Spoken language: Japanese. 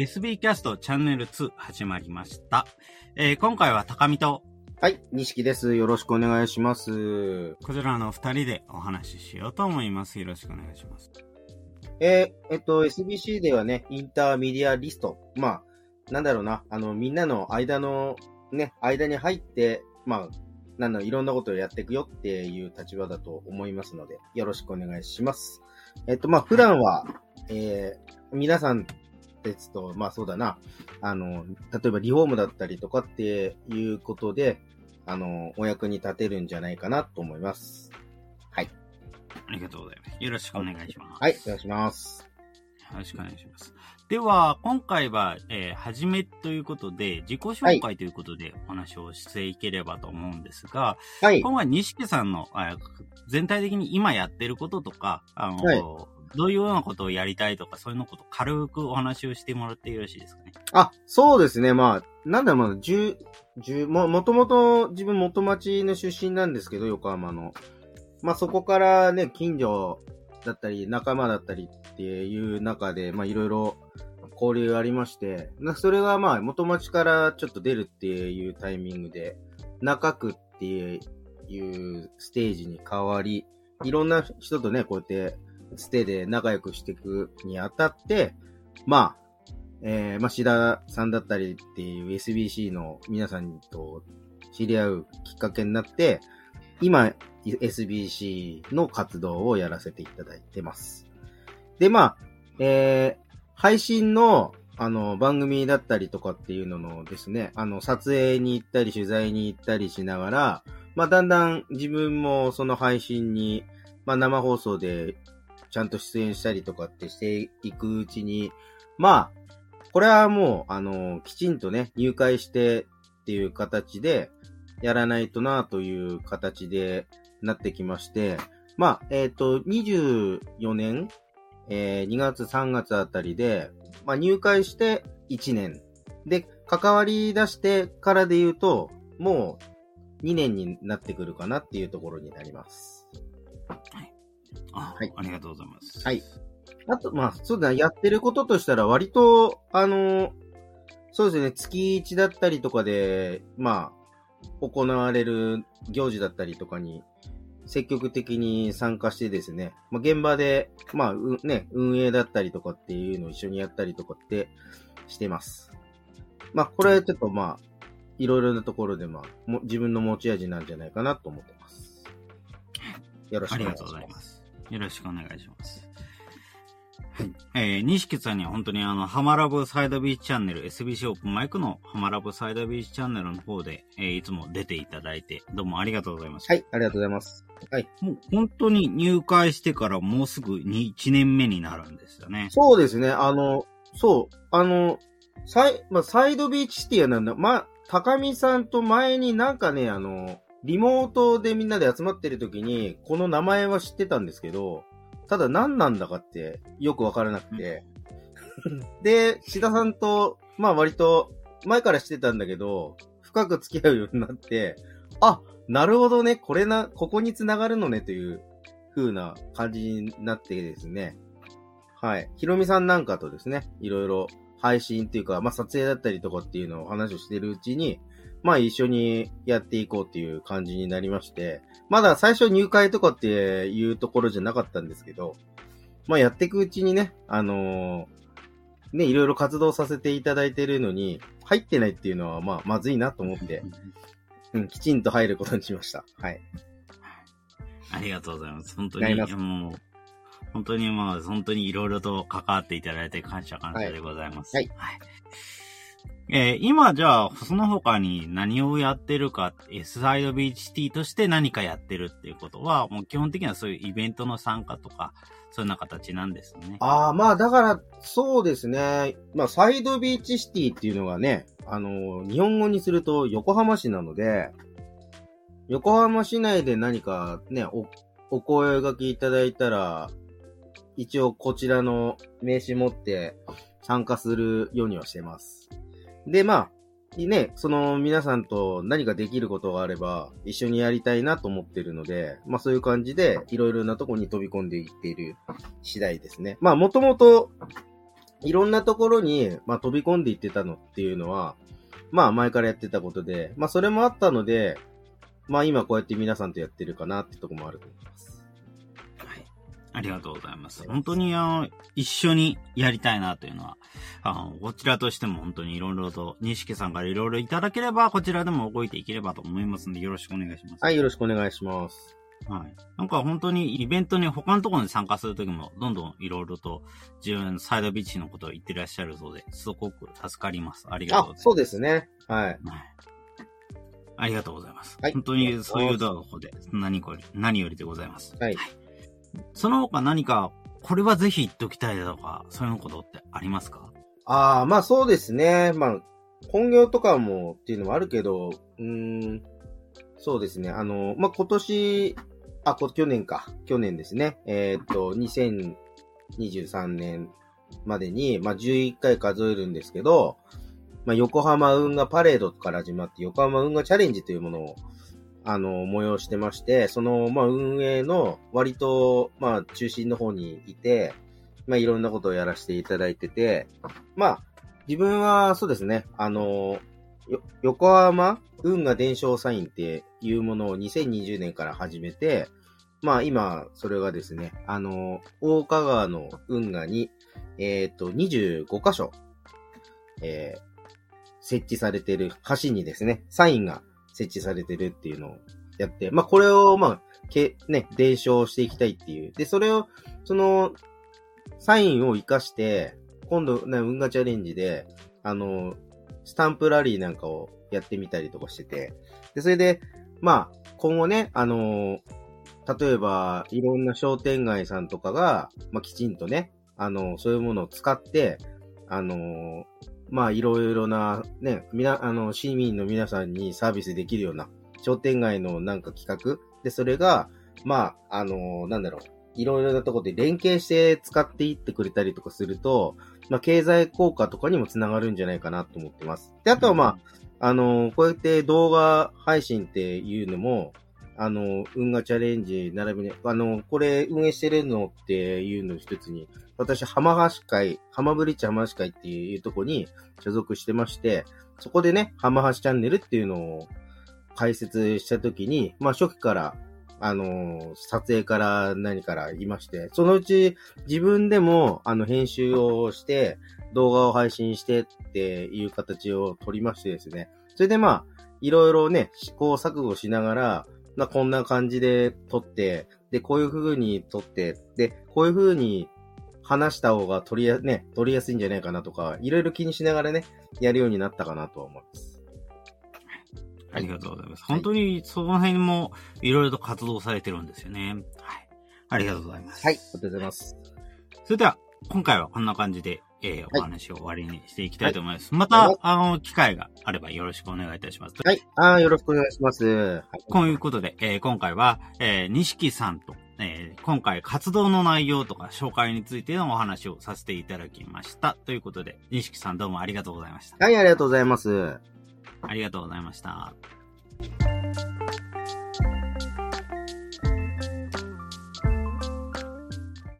SB キャストチャンネル2始まりました。えー今回は高見と、はい、西木です。よろしくお願いします。こちらの二人でお話ししようと思います。よろしくお願いします。えーえっと、SBC ではね、インターミディアリスト。まあ、なんだろうな、あの、みんなの間の、ね、間に入って、まあ、なんだろう、いろんなことをやっていくよっていう立場だと思いますので、よろしくお願いします。えっと、まあ、普段は、えー皆さんですと、まあそうだな、あの、例えばリフォームだったりとかっていうことで、あの、お役に立てるんじゃないかなと思います。はい。ありがとうございます。よろしくお願いします。はい、お願いします。よろしくお願いします。では、今回は、えー、はじめということで、自己紹介ということでお話をしていければと思うんですが、はい。今回、西さんの、あ全体的に今やってることとか、あの、はいどういうようなことをやりたいとか、そういうのこと軽くお話をしてもらってよろしいですかね？あ、そうですね。まあ、なんだろう、まあ、十、十、も、もともと自分元町の出身なんですけど、横浜の。まあそこからね、近所だったり、仲間だったりっていう中で、まあいろいろ交流ありまして、それがまあ元町からちょっと出るっていうタイミングで、中区っていうステージに変わり、いろんな人とね、こうやって、つてで仲良くしていくにあたって、まあ、えー、まあ、志田さんだったりっていう SBC の皆さんと知り合うきっかけになって、今、SBC の活動をやらせていただいてます。で、まあ、えー、配信の、あの、番組だったりとかっていうののですね、あの、撮影に行ったり取材に行ったりしながら、まあ、だんだん自分もその配信に、まあ、生放送でちゃんと出演したりとかってしていくうちに、まあ、これはもう、あの、きちんとね、入会してっていう形で、やらないとなという形でなってきまして、まあ、えっ、と、24年、えー2月3月あたりで、まあ、入会して1年。で、関わり出してからで言うと、もう2年になってくるかなっていうところになります。はいあ、はいありがとうございます。はい。あと、まあ、そうだな、やってることとしたら、割と、あの、そうですね、月1だったりとかで、まあ、行われる行事だったりとかに、積極的に参加してですね、まあ、現場で、まあ、うね、運営だったりとかっていうのを一緒にやったりとかってしてます。まあ、これはちょっとまあ、いろいろなところで、まあ、も自分の持ち味なんじゃないかなと思ってます。よろしくお願いします。よろしくお願いします。はい。えー、西木さんには本当にあの、ハマラブサイドビーチチャンネル、SBC オープンマイクのハマラブサイドビーチチャンネルの方で、えーいつも出ていただいて、どうもありがとうございます。はい、ありがとうございます。はい。もう本当に入会してからもうすぐに1年目になるんですよね。そうですね。あの、そう、あの、サイ、まあ、サイドビーチシティはなんだ、まあ、高見さんと前になんかね、あの、リモートでみんなで集まってる時に、この名前は知ってたんですけど、ただ何なんだかってよくわからなくて。で、志田さんと、まあ割と前から知ってたんだけど、深く付き合うようになって、あ、なるほどね、これな、ここに繋がるのねという風な感じになってですね。はい。ひろみさんなんかとですね、いろいろ配信っていうか、まあ、撮影だったりとかっていうのを話をしてるうちに、まあ、一緒にやっていこうっていう感じになりまして、まだ最初入会とかっていうところじゃなかったんですけど、まあ、やっていくうちにね、あのーね、いろいろ活動させていただいてるのに、入ってないっていうのは、まあ、まずいなと思って、うん、きちんと入ることにしました。はい。ありがとうございます。本当に、もう、本当にまあ、本当にいろいろと関わっていただいて感謝感謝でございます。はいえー今じゃあ、その他に何をやってるか、S サイドビーチティとして何かやってるっていうことは、もう基本的にはそういうイベントの参加とか、そういうような形なんですね。ああ、まあだから、そうですね。まあサイドビーチシティっていうのがね、あの、日本語にすると横浜市なので、横浜市内で何かね、お、お声掛けいただいたら、一応こちらの名刺持って参加するようにはしてます。で、まあ、ね、その皆さんと何かできることがあれば一緒にやりたいなと思ってるので、まあそういう感じでいろいろなとこに飛び込んでいっている次第ですね。まあもともといろんなところに、まあ、飛び込んでいってたのっていうのは、まあ、前からやってたことで、まあ、それもあったので、まあ、今こうやって皆さんとやってるかなってとこもあると思います。はい。ありがとうございます。本当に、あの、一緒にやりたいなというのは、あの、こちらとしても本当にいろいろと、西さんからいろいろいただければ、こちらでも動いていければと思いますので、よろしくお願いします。はい、よろしくお願いします。はい。なんか本当にイベントに他のところに参加するときも、どんどんいろいろと自分のサイドビーチのことを言ってらっしゃるそうで、すごく助かります。ありがとうございま、す。あそうですね。はい。はい。ありがとうございます。はい本当にそういうところで、何これ、何よりでございます。はい。その他何か、これはぜひ言っておきたいだとか、そういうことってありますか？ああ、まあそうですね。まあ、本業とかもっていうのもあるけど、うーん、そうですね。あの、まあ今年、あ、こ去年か。去年ですね。えーっと、2023年までに、まあ11回数えるんですけど、まあ横浜運河パレードから始まって、横浜運河チャレンジというものを、あの、催してまして、その、まあ運営の割と、まあ中心の方にいて、まあいろんなことをやらせていただいてて、まあ、自分はそうですね、あの、横浜運河伝承サインっていうものを2020年から始めて、まあ今、それがですね、あの、大川川の運河に、えっ、と、25箇所、えー設置されている橋にですね、サインが設置されてるっていうのをやって、まあこれを、まあ、け、ね、伝承していきたいっていう。で、それを、その、サインを活かして、今度、ね、運河チャレンジで、あの、スタンプラリーなんかをやってみたりとかしてて、で、それで、まあ、今後ね、あの、例えば、いろんな商店街さんとかが、まあ、きちんとね、あの、そういうものを使って、あの、まあ、いろいろな、ね、みな、あの、市民の皆さんにサービスできるような、商店街のなんか企画で、それが、まあ、あの、なんだろう、いろいろなところで連携して使っていってくれたりとかすると、まあ、経済効果とかにもつながるんじゃないかなと思ってます。で、あとはまあ、あの、こうやって動画配信っていうのも、あの、運河チャレンジ並びに、あの、これ運営してるのっていうの一つに、私、浜橋会、浜ブリッジ浜橋会っていうとこに所属してまして、そこでね、浜橋チャンネルっていうのを開設したときに、まあ初期から、あの、撮影から何から言いまして、そのうち自分でも、あの、編集をして、動画を配信してっていう形を取りましてですね。それでまあ、いろいろね、試行錯誤しながら、まあ、こんな感じで撮って、で、こういう風に撮って、で、こういう風に話した方が取りや、ね、取りやすいんじゃないかなとか、いろいろ気にしながらね、やるようになったかなとは思います。ありがとうございます。本当にその辺もいろいろと活動されてるんですよね。はい。ありがとうございます。はい、ありがとうございます。それでは、今回はこんな感じで、えーお話を終わりにしていきたいと思います。またはい、あの、機会があればよろしくお願いいたします。はい、あーよろしくお願いします。はいこういうことで、えー今回は、えー、西さんと、えー今回活動の内容とか紹介についてのお話をさせていただきました。ということで、西さんどうもありがとうございました。はい、ありがとうございます。ありがとうございました。